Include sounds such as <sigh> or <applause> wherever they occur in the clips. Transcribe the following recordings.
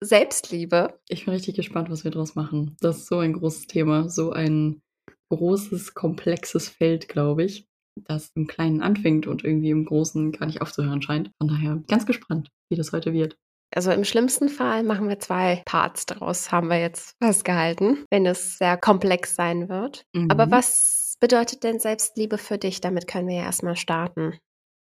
Selbstliebe. Ich bin richtig gespannt, was wir daraus machen. Das ist so ein großes Thema, so ein großes, komplexes Feld, glaube ich, das im Kleinen anfängt und irgendwie im Großen gar nicht aufzuhören scheint. Von daher ganz gespannt, wie das heute wird. Also im schlimmsten Fall machen wir zwei Parts daraus, haben wir jetzt festgehalten, wenn es sehr komplex sein wird. Mhm. Aber was bedeutet denn Selbstliebe für dich? Damit können wir ja erstmal starten.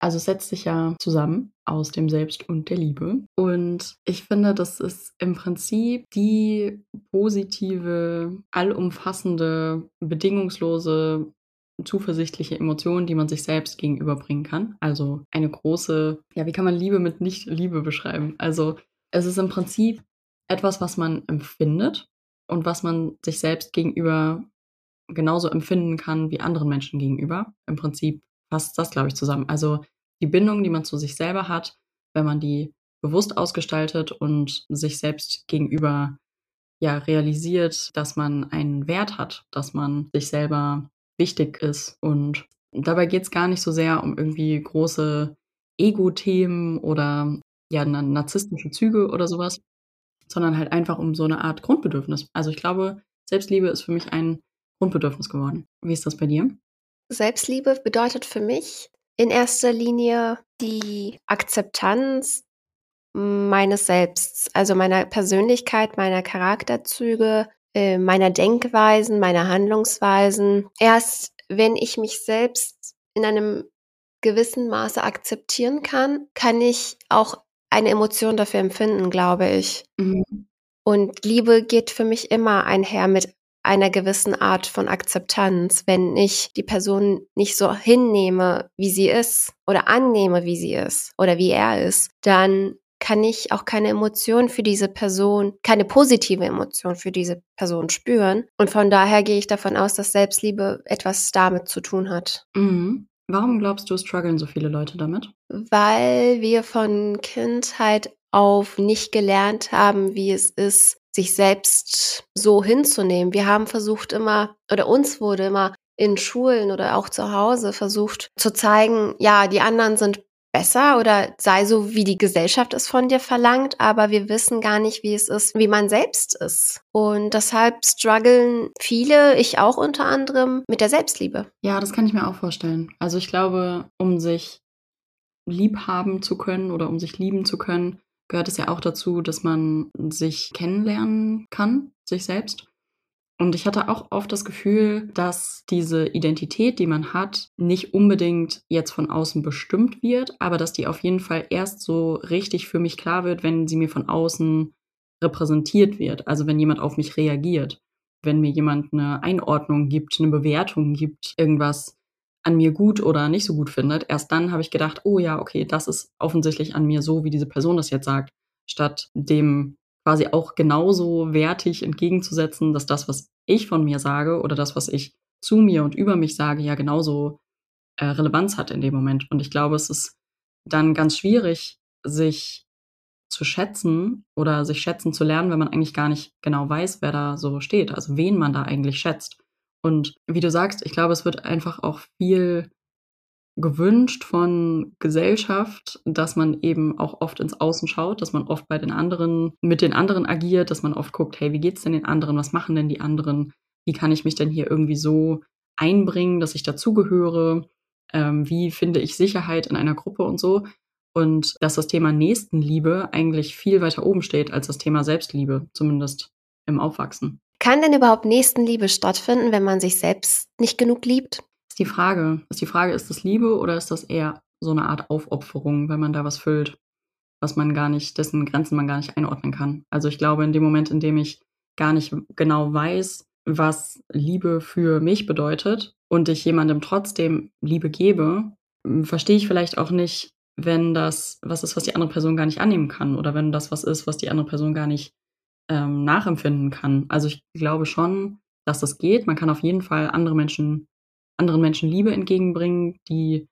Also es setzt sich ja zusammen aus dem Selbst und der Liebe. Und ich finde, das ist im Prinzip die positive, allumfassende, bedingungslose, zuversichtliche Emotion, die man sich selbst gegenüberbringen kann. Also eine große, ja, wie kann man Liebe mit Nicht-Liebe beschreiben? Also es ist im Prinzip etwas, was man empfindet und was man sich selbst gegenüber genauso empfinden kann wie anderen Menschen gegenüber. Im Prinzip fasst das, glaube ich, zusammen. Also die Bindung, die man zu sich selber hat, wenn man die bewusst ausgestaltet und sich selbst gegenüber ja realisiert, dass man einen Wert hat, dass man sich selber wichtig ist. Und dabei geht es gar nicht so sehr um irgendwie große Ego-Themen oder ja, narzisstische Züge oder sowas, sondern halt einfach um so eine Art Grundbedürfnis. Also ich glaube, Selbstliebe ist für mich ein Grundbedürfnis geworden. Wie ist das bei dir? Selbstliebe bedeutet für mich in erster Linie die Akzeptanz meines Selbst, also meiner Persönlichkeit, meiner Charakterzüge, äh, meiner Denkweisen, meiner Handlungsweisen. Erst wenn ich mich selbst in einem gewissen Maße akzeptieren kann, kann ich auch eine Emotion dafür empfinden, glaube ich. Mhm. Und Liebe geht für mich immer einher mit einer gewissen Art von Akzeptanz. Wenn ich die Person nicht so hinnehme, wie sie ist oder annehme, wie sie ist oder wie er ist, dann kann ich auch keine Emotion für diese Person, keine positive Emotion für diese Person spüren. Und von daher gehe ich davon aus, dass Selbstliebe etwas damit zu tun hat. Mhm. Warum glaubst du, strugglen so viele Leute damit? Weil wir von Kindheit auf nicht gelernt haben, wie es ist, sich selbst so hinzunehmen. Wir haben versucht immer, oder uns wurde immer in Schulen oder auch zu Hause versucht zu zeigen, ja, die anderen sind besser oder sei so, wie die Gesellschaft es von dir verlangt, aber wir wissen gar nicht, wie es ist, wie man selbst ist. Und deshalb strugglen viele, ich auch unter anderem, mit der Selbstliebe. Ja, das kann ich mir auch vorstellen. Also ich glaube, um sich lieb haben zu können oder um sich lieben zu können, gehört es ja auch dazu, dass man sich kennenlernen kann, sich selbst. Und ich hatte auch oft das Gefühl, dass diese Identität, die man hat, nicht unbedingt jetzt von außen bestimmt wird, aber dass die auf jeden Fall erst so richtig für mich klar wird, wenn sie mir von außen repräsentiert wird. Also wenn jemand auf mich reagiert, wenn mir jemand eine Einordnung gibt, eine Bewertung gibt, irgendwas an mir gut oder nicht so gut findet, erst dann habe ich gedacht, oh ja, okay, das ist offensichtlich an mir so, wie diese Person das jetzt sagt, statt dem quasi auch genauso wertig entgegenzusetzen, dass das, was ich von mir sage oder das, was ich zu mir und über mich sage, ja genauso äh, Relevanz hat in dem Moment. Und ich glaube, es ist dann ganz schwierig, sich zu schätzen oder sich schätzen zu lernen, wenn man eigentlich gar nicht genau weiß, wer da so steht, also wen man da eigentlich schätzt. Und wie du sagst, ich glaube, es wird einfach auch viel gewünscht von Gesellschaft, dass man eben auch oft ins Außen schaut, dass man oft bei den anderen, mit den anderen agiert, dass man oft guckt, hey, wie geht's denn den anderen? Was machen denn die anderen? Wie kann ich mich denn hier irgendwie so einbringen, dass ich dazugehöre? Ähm, wie finde ich Sicherheit in einer Gruppe und so? Und dass das Thema Nächstenliebe eigentlich viel weiter oben steht als das Thema Selbstliebe, zumindest im Aufwachsen. Kann denn überhaupt Nächstenliebe stattfinden, wenn man sich selbst nicht genug liebt? Ist die Frage. Ist die Frage, ist das Liebe oder ist das eher so eine Art Aufopferung, wenn man da was füllt, was man gar nicht, dessen Grenzen man gar nicht einordnen kann? Also ich glaube, in dem Moment, in dem ich gar nicht genau weiß, was Liebe für mich bedeutet und ich jemandem trotzdem Liebe gebe, verstehe ich vielleicht auch nicht, wenn das was ist, was die andere Person gar nicht annehmen kann oder wenn das was ist, was die andere Person gar nicht ähm, nachempfinden kann. Also ich glaube schon, dass das geht. Man kann auf jeden Fall andere Menschen, anderen Menschen Liebe entgegenbringen, die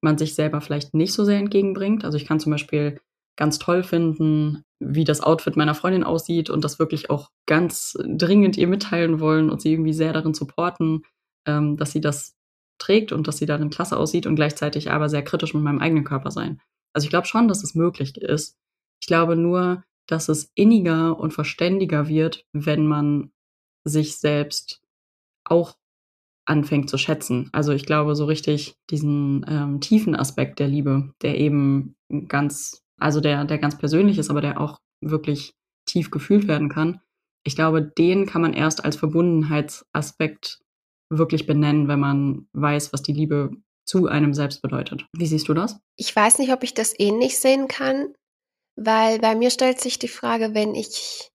man sich selber vielleicht nicht so sehr entgegenbringt. Also ich kann zum Beispiel ganz toll finden, wie das Outfit meiner Freundin aussieht und das wirklich auch ganz dringend ihr mitteilen wollen und sie irgendwie sehr darin supporten, ähm, dass sie das trägt und dass sie darin klasse aussieht und gleichzeitig aber sehr kritisch mit meinem eigenen Körper sein. Also ich glaube schon, dass es möglich ist. Ich glaube nur, dass es inniger und verständiger wird, wenn man sich selbst auch anfängt zu schätzen. Also ich glaube so richtig diesen ähm, tiefen Aspekt der Liebe, der eben ganz, also der, der ganz persönlich ist, aber der auch wirklich tief gefühlt werden kann. Ich glaube, den kann man erst als Verbundenheitsaspekt wirklich benennen, wenn man weiß, was die Liebe zu einem selbst bedeutet. Wie siehst du das? Ich weiß nicht, ob ich das ähnlich sehen kann, weil bei mir stellt sich die Frage, wenn ich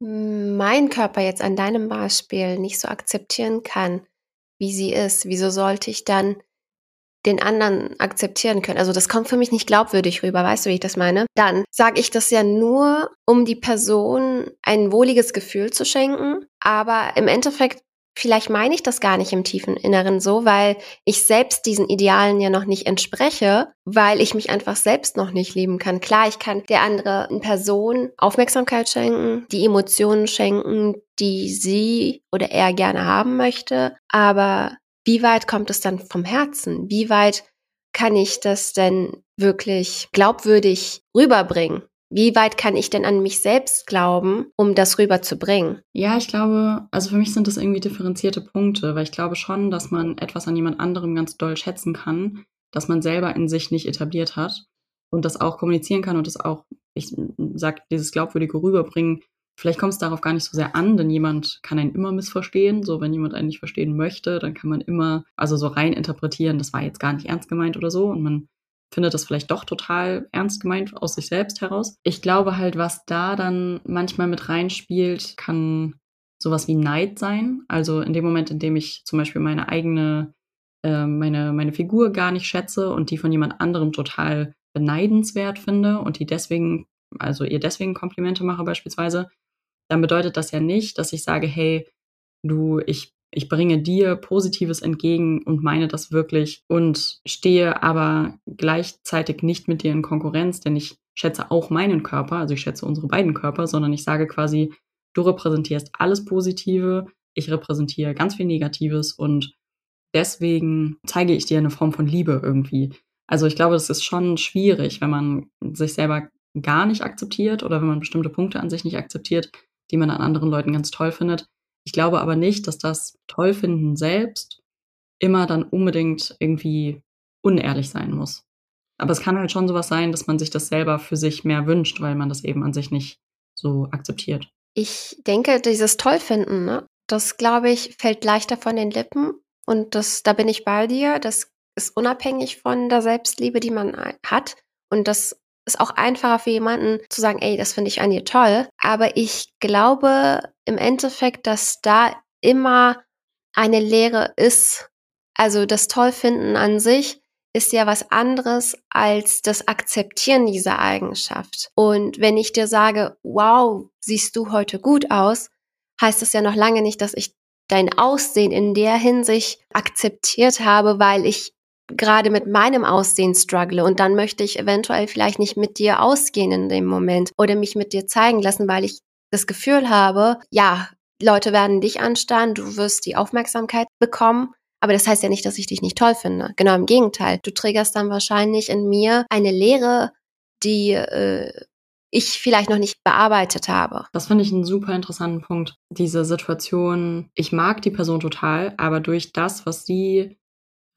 meinen Körper jetzt an deinem Beispiel nicht so akzeptieren kann, wie sie ist, wieso sollte ich dann den anderen akzeptieren können. Also das kommt für mich nicht glaubwürdig rüber, weißt du, wie ich das meine? Dann sage ich das ja nur, um die Person ein wohliges Gefühl zu schenken, aber im Endeffekt vielleicht meine ich das gar nicht im tiefen Inneren so, weil ich selbst diesen Idealen ja noch nicht entspreche, weil ich mich einfach selbst noch nicht lieben kann. Klar, ich kann der anderen Person Aufmerksamkeit schenken, die Emotionen schenken, die sie oder er gerne haben möchte, aber wie weit kommt es dann vom Herzen? Wie weit kann ich das denn wirklich glaubwürdig rüberbringen? Wie weit kann ich denn an mich selbst glauben, um das rüberzubringen? Ja, ich glaube, also für mich sind das irgendwie differenzierte Punkte, weil ich glaube schon, dass man etwas an jemand anderem ganz doll schätzen kann, das man selber in sich nicht etabliert hat und das auch kommunizieren kann und das auch, ich sag, dieses glaubwürdige rüberbringen. Vielleicht kommt es darauf gar nicht so sehr an, denn jemand kann einen immer missverstehen. So, wenn jemand einen nicht verstehen möchte, dann kann man immer, also so rein interpretieren, das war jetzt gar nicht ernst gemeint oder so. Und man findet das vielleicht doch total ernst gemeint aus sich selbst heraus. Ich glaube halt, was da dann manchmal mit reinspielt, kann sowas wie Neid sein. Also in dem Moment, in dem ich zum Beispiel meine eigene, äh, meine, meine Figur gar nicht schätze und die von jemand anderem total beneidenswert finde und die deswegen, also ihr deswegen Komplimente mache beispielsweise, dann bedeutet das ja nicht, dass ich sage, hey, du, ich ich bringe dir Positives entgegen und meine das wirklich und stehe aber gleichzeitig nicht mit dir in Konkurrenz, denn ich schätze auch meinen Körper, also ich schätze unsere beiden Körper, sondern ich sage quasi, du repräsentierst alles Positive, ich repräsentiere ganz viel Negatives und deswegen zeige ich dir eine Form von Liebe irgendwie. Also ich glaube, es ist schon schwierig, wenn man sich selber gar nicht akzeptiert oder wenn man bestimmte Punkte an sich nicht akzeptiert, die man an anderen Leuten ganz toll findet, ich glaube aber nicht, dass das Tollfinden selbst immer dann unbedingt irgendwie unehrlich sein muss. Aber es kann halt schon sowas sein, dass man sich das selber für sich mehr wünscht, weil man das eben an sich nicht so akzeptiert. Ich denke, dieses Tollfinden, ne, das glaube ich, fällt leichter von den Lippen. Und das, da bin ich bei dir. Das ist unabhängig von der Selbstliebe, die man hat. Und das ist auch einfacher für jemanden zu sagen, ey, das finde ich an dir toll. Aber ich glaube im Endeffekt, dass da immer eine Lehre ist. Also das Tollfinden an sich ist ja was anderes als das Akzeptieren dieser Eigenschaft. Und wenn ich dir sage, wow, siehst du heute gut aus, heißt das ja noch lange nicht, dass ich dein Aussehen in der Hinsicht akzeptiert habe, weil ich gerade mit meinem Aussehen struggle und dann möchte ich eventuell vielleicht nicht mit dir ausgehen in dem Moment oder mich mit dir zeigen lassen, weil ich das Gefühl habe, ja, Leute werden dich anstarren, du wirst die Aufmerksamkeit bekommen, aber das heißt ja nicht, dass ich dich nicht toll finde. Genau im Gegenteil. Du triggerst dann wahrscheinlich in mir eine Leere, die äh, ich vielleicht noch nicht bearbeitet habe. Das finde ich einen super interessanten Punkt. Diese Situation, ich mag die Person total, aber durch das, was sie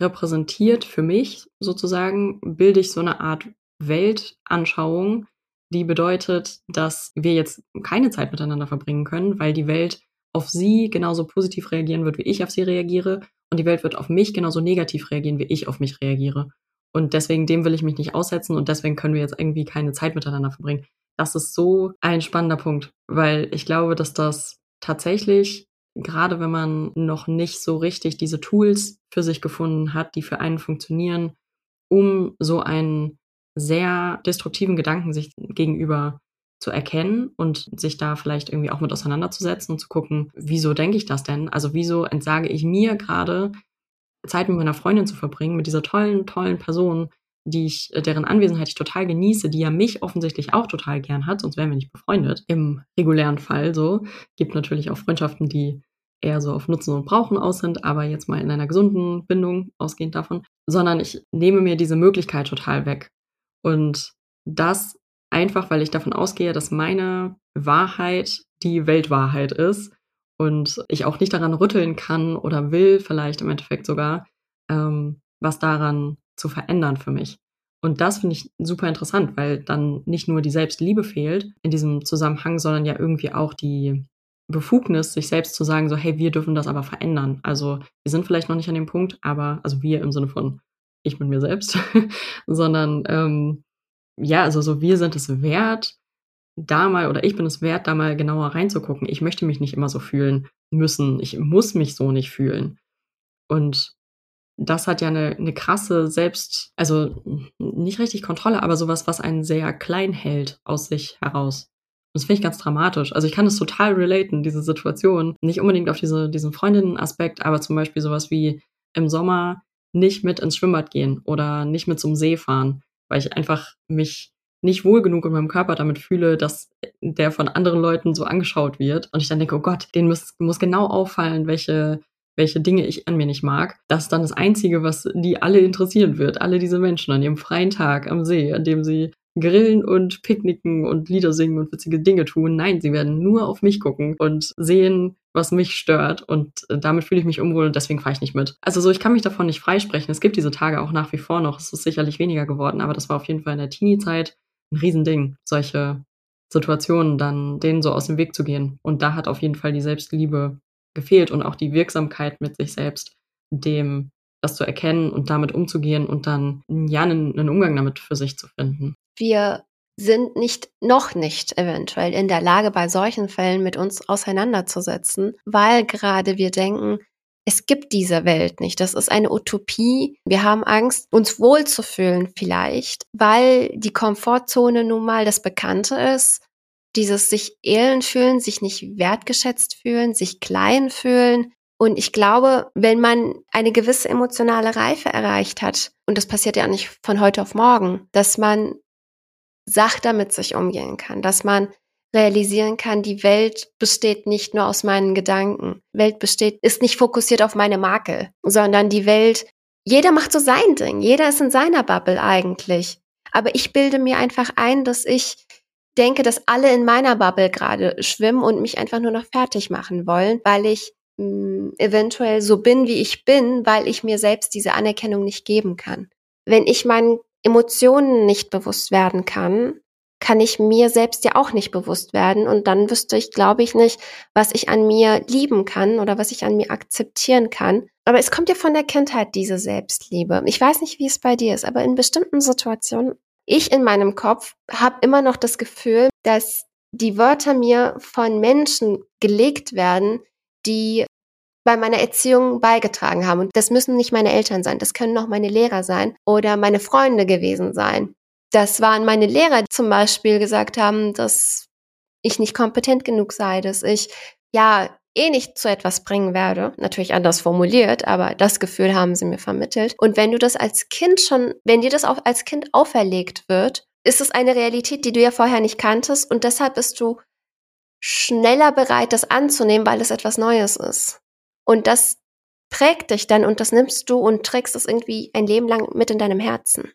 repräsentiert für mich sozusagen, bilde ich so eine Art Weltanschauung, die bedeutet, dass wir jetzt keine Zeit miteinander verbringen können, weil die Welt auf sie genauso positiv reagieren wird, wie ich auf sie reagiere. Und die Welt wird auf mich genauso negativ reagieren, wie ich auf mich reagiere. Und deswegen, dem will ich mich nicht aussetzen und deswegen können wir jetzt irgendwie keine Zeit miteinander verbringen. Das ist so ein spannender Punkt, weil ich glaube, dass das tatsächlich gerade wenn man noch nicht so richtig diese Tools für sich gefunden hat, die für einen funktionieren, um so einen sehr destruktiven Gedanken sich gegenüber zu erkennen und sich da vielleicht irgendwie auch mit auseinanderzusetzen und zu gucken, wieso denke ich das denn? Also wieso entsage ich mir gerade Zeit mit meiner Freundin zu verbringen, mit dieser tollen, tollen Person, die ich, äh, deren Anwesenheit ich total genieße, die ja mich offensichtlich auch total gern hat, sonst wären wir nicht befreundet. Im regulären Fall so. Gibt natürlich auch Freundschaften, die eher so auf Nutzen und Brauchen aus sind, aber jetzt mal in einer gesunden Bindung ausgehend davon, sondern ich nehme mir diese Möglichkeit total weg. Und das einfach, weil ich davon ausgehe, dass meine Wahrheit die Weltwahrheit ist und ich auch nicht daran rütteln kann oder will, vielleicht im Endeffekt sogar, ähm, was daran zu verändern für mich. Und das finde ich super interessant, weil dann nicht nur die Selbstliebe fehlt in diesem Zusammenhang, sondern ja irgendwie auch die Befugnis, sich selbst zu sagen, so, hey, wir dürfen das aber verändern. Also wir sind vielleicht noch nicht an dem Punkt, aber, also wir im Sinne von ich mit mir selbst, <laughs> sondern ähm, ja, also so wir sind es wert, da mal oder ich bin es wert, da mal genauer reinzugucken. Ich möchte mich nicht immer so fühlen müssen. Ich muss mich so nicht fühlen. Und das hat ja eine, eine krasse Selbst, also nicht richtig Kontrolle, aber sowas, was einen sehr klein hält aus sich heraus. Das finde ich ganz dramatisch. Also ich kann das total relaten, diese Situation. Nicht unbedingt auf diese, diesen Freundinnen-Aspekt, aber zum Beispiel sowas wie im Sommer nicht mit ins Schwimmbad gehen oder nicht mit zum See fahren, weil ich einfach mich nicht wohl genug in meinem Körper damit fühle, dass der von anderen Leuten so angeschaut wird. Und ich dann denke, oh Gott, denen muss, muss genau auffallen, welche, welche Dinge ich an mir nicht mag. Das ist dann das Einzige, was die alle interessieren wird. Alle diese Menschen an ihrem freien Tag am See, an dem sie grillen und picknicken und Lieder singen und witzige Dinge tun. Nein, sie werden nur auf mich gucken und sehen, was mich stört. Und damit fühle ich mich unwohl und deswegen fahre ich nicht mit. Also so, ich kann mich davon nicht freisprechen. Es gibt diese Tage auch nach wie vor noch. Es ist sicherlich weniger geworden, aber das war auf jeden Fall in der Teenie-Zeit ein Riesending, solche Situationen dann denen so aus dem Weg zu gehen. Und da hat auf jeden Fall die Selbstliebe gefehlt und auch die Wirksamkeit mit sich selbst, dem das zu erkennen und damit umzugehen und dann ja einen, einen Umgang damit für sich zu finden. Wir sind nicht, noch nicht eventuell in der Lage, bei solchen Fällen mit uns auseinanderzusetzen, weil gerade wir denken, es gibt diese Welt nicht. Das ist eine Utopie. Wir haben Angst, uns wohlzufühlen vielleicht, weil die Komfortzone nun mal das Bekannte ist. Dieses sich elend fühlen, sich nicht wertgeschätzt fühlen, sich klein fühlen. Und ich glaube, wenn man eine gewisse emotionale Reife erreicht hat, und das passiert ja nicht von heute auf morgen, dass man sachter mit sich umgehen kann, dass man realisieren kann, die Welt besteht nicht nur aus meinen Gedanken. Welt besteht, ist nicht fokussiert auf meine Makel, sondern die Welt, jeder macht so sein Ding. Jeder ist in seiner Bubble eigentlich. Aber ich bilde mir einfach ein, dass ich denke, dass alle in meiner Bubble gerade schwimmen und mich einfach nur noch fertig machen wollen, weil ich mh, hm, eventuell so bin, wie ich bin, weil ich mir selbst diese Anerkennung nicht geben kann. Wenn ich meinen Emotionen nicht bewusst werden kann, kann ich mir selbst ja auch nicht bewusst werden. Und dann wüsste ich, glaube ich, nicht, was ich an mir lieben kann oder was ich an mir akzeptieren kann. Aber es kommt ja von der Kindheit, diese Selbstliebe. Ich weiß nicht, wie es bei dir ist, aber in bestimmten Situationen, ich in meinem Kopf habe immer noch das Gefühl, dass die Wörter mir von Menschen gelegt werden, die bei meiner Erziehung beigetragen haben. Und das müssen nicht meine Eltern sein, das können auch meine Lehrer sein oder meine Freunde gewesen sein. Das waren meine Lehrer, die zum Beispiel gesagt haben, dass ich nicht kompetent genug sei, dass ich ja eh nicht zu etwas bringen werde. Natürlich anders formuliert, aber das Gefühl haben sie mir vermittelt. Und wenn du das als Kind schon, wenn dir das auch als Kind auferlegt wird, ist es eine Realität, die du ja vorher nicht kanntest und deshalb bist du schneller bereit, das anzunehmen, weil es etwas Neues ist. Und das prägt dich dann und das nimmst du und trägst es irgendwie ein Leben lang mit in deinem Herzen.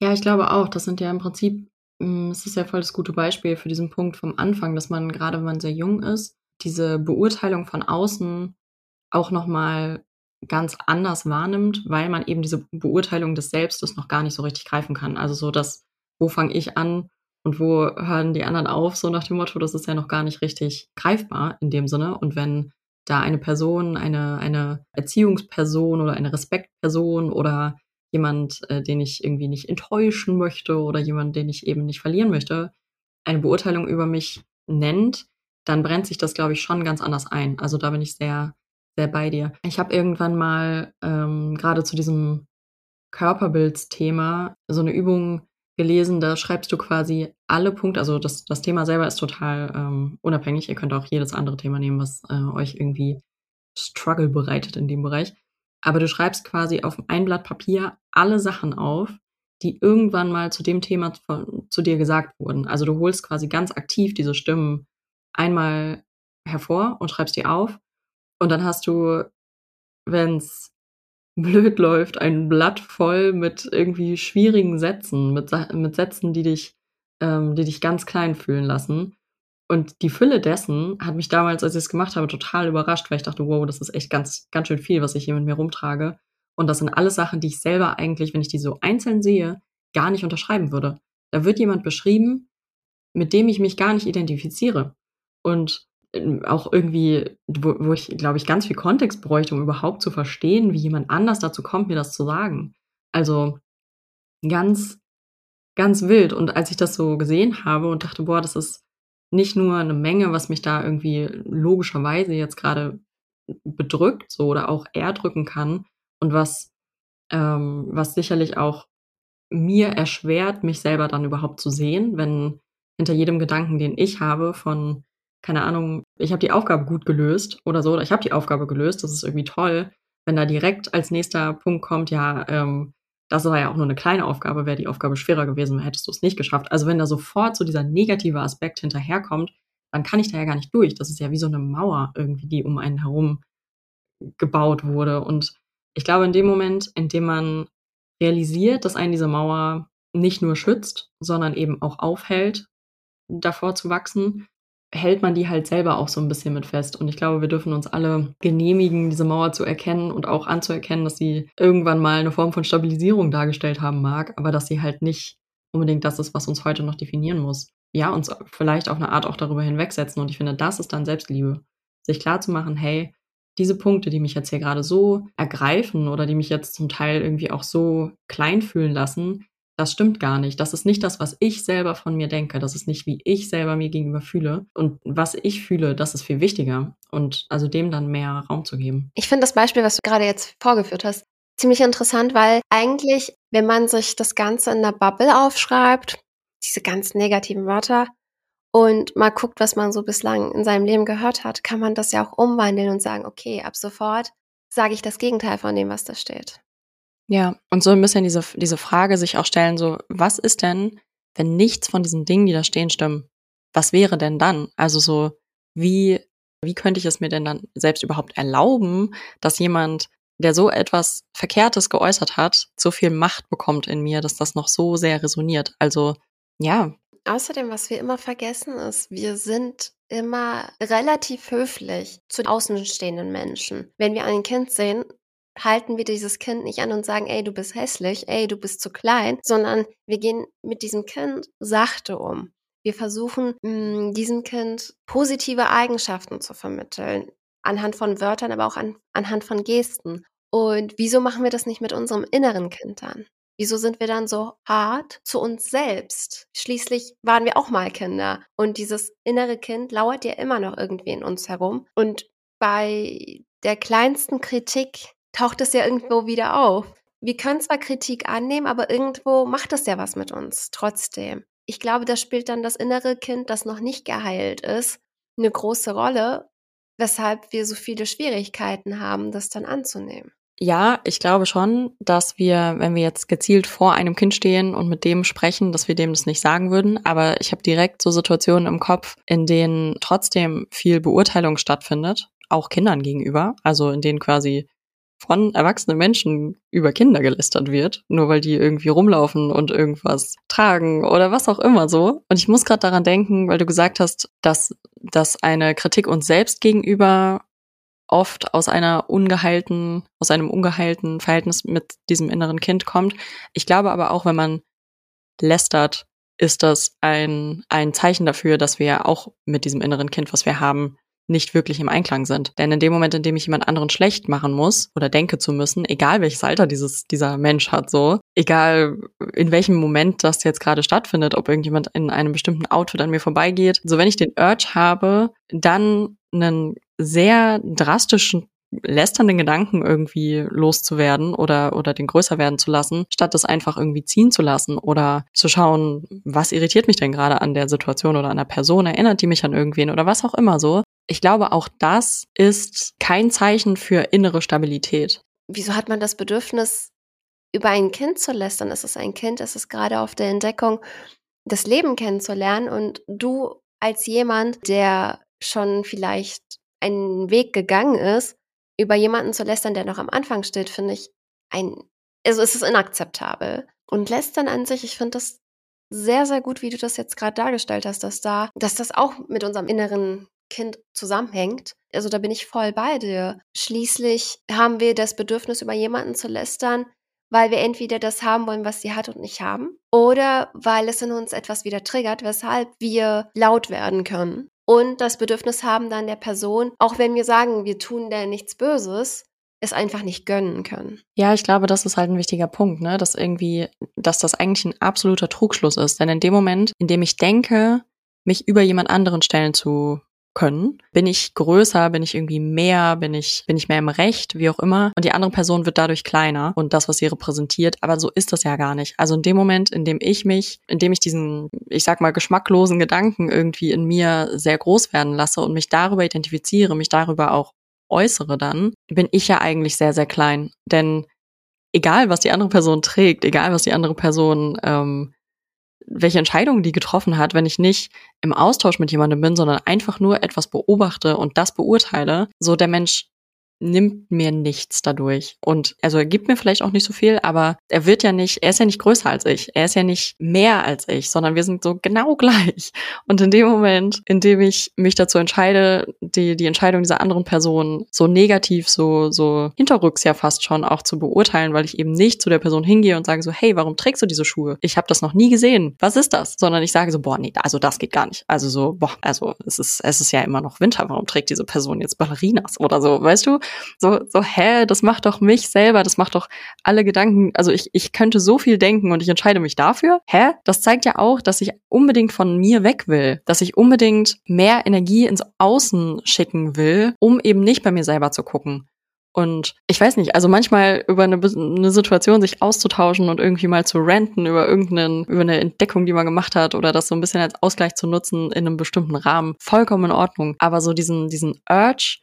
Ja, ich glaube auch. Das sind ja im Prinzip, es ist ja voll das gute Beispiel für diesen Punkt vom Anfang, dass man gerade, wenn man sehr jung ist, diese Beurteilung von außen auch nochmal ganz anders wahrnimmt, weil man eben diese Beurteilung des Selbstes noch gar nicht so richtig greifen kann. Also so das, wo fange ich an und wo hören die anderen auf, so nach dem Motto, das ist ja noch gar nicht richtig greifbar in dem Sinne. Und wenn da eine Person, eine, eine Erziehungsperson oder eine Respektperson oder jemand, äh, den ich irgendwie nicht enttäuschen möchte oder jemand, den ich eben nicht verlieren möchte, eine Beurteilung über mich nennt, dann brennt sich das, glaube ich, schon ganz anders ein. Also da bin ich sehr, sehr bei dir. Ich habe irgendwann mal ähm, gerade zu diesem Körperbildsthema so eine Übung gelesen, da schreibst du quasi alle Punkte, also das, das Thema selber ist total ähm, unabhängig. Ihr könnt auch jedes andere Thema nehmen, was äh, euch irgendwie Struggle bereitet in dem Bereich. Aber du schreibst quasi auf ein Blatt Papier alle Sachen auf, die irgendwann mal zu dem Thema von, zu dir gesagt wurden. Also du holst quasi ganz aktiv diese Stimmen einmal hervor und schreibst die auf. Und dann hast du, wenn's <laughs> blöd läuft, ein Blatt voll mit irgendwie schwierigen Sätzen, mit, mit Sätzen, die dich, ähm, die dich ganz klein fühlen lassen. Und die Fülle dessen hat mich damals, als ich es gemacht habe, total überrascht, weil ich dachte, wow, das ist echt ganz, ganz schön viel, was ich hier mit mir rumtrage. Und das sind alles Sachen, die ich selber eigentlich, wenn ich die so einzeln sehe, gar nicht unterschreiben würde. Da wird jemand beschrieben, mit dem ich mich gar nicht identifiziere. Und ähm, auch irgendwie, wo, wo ich, glaube ich, ganz viel Kontext bräuchte, um überhaupt zu verstehen, wie jemand anders dazu kommt, mir das zu sagen. Also ganz, ganz wild. Und als ich das so gesehen habe und dachte, boah, das ist nicht nur eine Menge, was mich da irgendwie logischerweise jetzt gerade bedrückt, so oder auch erdrücken kann und was, ähm, was sicherlich auch mir erschwert, mich selber dann überhaupt zu sehen, wenn hinter jedem Gedanken, den ich habe, von, keine Ahnung, ich habe die Aufgabe gut gelöst oder so, oder ich habe die Aufgabe gelöst, das ist irgendwie toll, wenn da direkt als nächster Punkt kommt, ja, ähm, das war ja auch nur eine kleine Aufgabe, wäre die Aufgabe schwerer gewesen, hättest du es nicht geschafft. Also wenn da sofort so dieser negative Aspekt hinterherkommt, dann kann ich da ja gar nicht durch. Das ist ja wie so eine Mauer irgendwie, die um einen herum gebaut wurde. Und ich glaube, in dem Moment, in dem man realisiert, dass einen diese Mauer nicht nur schützt, sondern eben auch aufhält, davor zu wachsen, hält man die halt selber auch so ein bisschen mit fest. Und ich glaube, wir dürfen uns alle genehmigen, diese Mauer zu erkennen und auch anzuerkennen, dass sie irgendwann mal eine Form von Stabilisierung dargestellt haben mag, aber dass sie halt nicht unbedingt das ist, was uns heute noch definieren muss. Ja, uns vielleicht auf eine Art auch darüber hinwegsetzen. Und ich finde, das ist dann Selbstliebe. Sich klar zu machen, hey, diese Punkte, die mich jetzt hier gerade so ergreifen oder die mich jetzt zum Teil irgendwie auch so klein fühlen lassen, das stimmt gar nicht. Das ist nicht das, was ich selber von mir denke. Das ist nicht, wie ich selber mir gegenüber fühle. Und was ich fühle, das ist viel wichtiger. Und also dem dann mehr Raum zu geben. Ich finde das Beispiel, was du gerade jetzt vorgeführt hast, ziemlich interessant, weil eigentlich, wenn man sich das Ganze in der Bubble aufschreibt, diese ganz negativen Wörter, und mal guckt, was man so bislang in seinem Leben gehört hat, kann man das ja auch umwandeln und sagen, okay, ab sofort sage ich das Gegenteil von dem, was da steht. Ja, und so ein bisschen diese, diese Frage sich auch stellen, so, was ist denn, wenn nichts von diesen Dingen, die da stehen, stimmen? Was wäre denn dann? Also so, wie, wie könnte ich es mir denn dann selbst überhaupt erlauben, dass jemand, der so etwas Verkehrtes geäußert hat, so viel Macht bekommt in mir, dass das noch so sehr resoniert? Also, ja. Außerdem, was wir immer vergessen ist, wir sind immer relativ höflich zu außenstehenden Menschen. Wenn wir ein Kind sehen, halten wir dieses Kind nicht an und sagen, ey, du bist hässlich, ey, du bist zu klein, sondern wir gehen mit diesem Kind sachte um. Wir versuchen, mm, diesem Kind positive Eigenschaften zu vermitteln, anhand von Wörtern, aber auch an, anhand von Gesten. Und wieso machen wir das nicht mit unserem inneren Kind dann? Wieso sind wir dann so hart zu uns selbst? Schließlich waren wir auch mal Kinder und dieses innere Kind lauert ja immer noch irgendwie in uns herum. Und bei der kleinsten Kritik taucht es ja irgendwo wieder auf. Wir können zwar Kritik annehmen, aber irgendwo macht es ja was mit uns trotzdem. Ich glaube, da spielt dann das innere Kind, das noch nicht geheilt ist, eine große Rolle, weshalb wir so viele Schwierigkeiten haben, das dann anzunehmen. Ja, ich glaube schon, dass wir, wenn wir jetzt gezielt vor einem Kind stehen und mit dem sprechen, dass wir dem das nicht sagen würden. Aber ich habe direkt so Situationen im Kopf, in denen trotzdem viel Beurteilung stattfindet, auch Kindern gegenüber. Also in denen quasi von erwachsenen Menschen über Kinder gelästert wird, nur weil die irgendwie rumlaufen und irgendwas tragen oder was auch immer so. Und ich muss gerade daran denken, weil du gesagt hast, dass, dass eine Kritik uns selbst gegenüber oft aus einer ungeheilten, aus einem ungeheilten Verhältnis mit diesem inneren Kind kommt. Ich glaube aber auch, wenn man lästert, ist das ein, ein Zeichen dafür, dass wir auch mit diesem inneren Kind, was wir haben, nicht wirklich im Einklang sind. Denn in dem Moment, in dem ich jemand anderen schlecht machen muss oder denke zu müssen, egal welches Alter dieses, dieser Mensch hat, so, egal in welchem Moment das jetzt gerade stattfindet, ob irgendjemand in einem bestimmten Outfit an mir vorbeigeht, so wenn ich den Urge habe, dann einen sehr drastischen lästernden Gedanken irgendwie loszuwerden oder, oder den größer werden zu lassen, statt das einfach irgendwie ziehen zu lassen oder zu schauen, was irritiert mich denn gerade an der Situation oder an der Person, erinnert die mich an irgendwen oder was auch immer so. Ich glaube, auch das ist kein Zeichen für innere Stabilität. Wieso hat man das Bedürfnis, über ein Kind zu lästern? Es ist ein Kind, es ist gerade auf der Entdeckung, das Leben kennenzulernen und du als jemand, der schon vielleicht einen Weg gegangen ist, über jemanden zu lästern, der noch am Anfang steht, finde ich ein, also es ist inakzeptabel. Und lästern an sich, ich finde das sehr, sehr gut, wie du das jetzt gerade dargestellt hast, dass da, dass das auch mit unserem inneren Kind zusammenhängt. Also da bin ich voll bei dir. Schließlich haben wir das Bedürfnis, über jemanden zu lästern, weil wir entweder das haben wollen, was sie hat und nicht haben, oder weil es in uns etwas wieder triggert, weshalb wir laut werden können und das Bedürfnis haben dann der Person, auch wenn wir sagen, wir tun der nichts Böses, es einfach nicht gönnen können. Ja, ich glaube, das ist halt ein wichtiger Punkt, ne? Dass irgendwie, dass das eigentlich ein absoluter Trugschluss ist. Denn in dem Moment, in dem ich denke, mich über jemand anderen stellen zu können. Bin ich größer, bin ich irgendwie mehr, bin ich, bin ich mehr im Recht, wie auch immer. Und die andere Person wird dadurch kleiner und das, was sie repräsentiert. Aber so ist das ja gar nicht. Also in dem Moment, in dem ich mich, in dem ich diesen, ich sag mal, geschmacklosen Gedanken irgendwie in mir sehr groß werden lasse und mich darüber identifiziere, mich darüber auch äußere dann, bin ich ja eigentlich sehr, sehr klein. Denn egal, was die andere Person trägt, egal, was die andere Person ähm, welche Entscheidungen die getroffen hat, wenn ich nicht im Austausch mit jemandem bin, sondern einfach nur etwas beobachte und das beurteile, so der Mensch nimmt mir nichts dadurch. Und also er gibt mir vielleicht auch nicht so viel, aber er wird ja nicht, er ist ja nicht größer als ich. Er ist ja nicht mehr als ich, sondern wir sind so genau <laughs> gleich. Und in dem Moment, in dem ich mich dazu entscheide, die, die Entscheidung dieser anderen Person so negativ, so, so hinterrücks ja fast schon auch zu beurteilen, weil ich eben nicht zu der Person hingehe und sage so, hey, warum trägst du diese Schuhe? Ich habe das noch nie gesehen. Was ist das? Sondern ich sage so, boah, nee, also das geht gar nicht. Also so, boah, also es ist, es ist ja immer noch Winter. Warum trägt diese Person jetzt Ballerinas oder so, weißt du? So, so, hä, das macht doch mich selber, das macht doch alle Gedanken, also ich, ich könnte so viel denken und ich entscheide mich dafür. Hä? Das zeigt ja auch, dass ich unbedingt von mir weg will, dass ich unbedingt mehr Energie ins Außen schicken will, um eben nicht bei mir selber zu gucken. Und ich weiß nicht, also manchmal über eine, eine, Situation sich auszutauschen und irgendwie mal zu ranten über irgendeinen, über eine Entdeckung, die man gemacht hat oder das so ein bisschen als Ausgleich zu nutzen in einem bestimmten Rahmen, vollkommen in Ordnung. Aber so diesen, diesen Urge,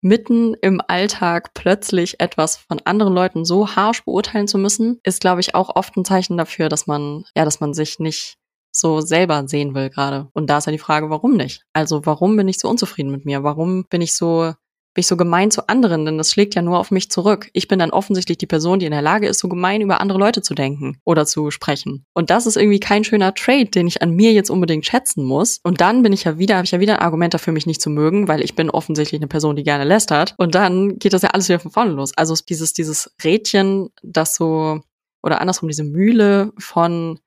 mitten im Alltag plötzlich etwas von anderen Leuten so harsch beurteilen zu müssen, ist, glaube ich, auch oft ein Zeichen dafür, dass man, ja, dass man sich nicht so selber sehen will gerade. Und da ist ja die Frage, warum nicht? Also warum bin ich so unzufrieden mit mir? Warum bin ich so bin ich so gemein zu anderen, denn das schlägt ja nur auf mich zurück. Ich bin dann offensichtlich die Person, die in der Lage ist, so gemein über andere Leute zu denken oder zu sprechen. Und das ist irgendwie kein schöner Trade, den ich an mir jetzt unbedingt schätzen muss. Und dann bin ich ja wieder, habe ich ja wieder ein Argument dafür, mich nicht zu mögen, weil ich bin offensichtlich eine Person, die gerne lästert. Und dann geht das ja alles wieder von vorne los. Also dieses, dieses Rädchen, das so, oder andersrum, diese Mühle von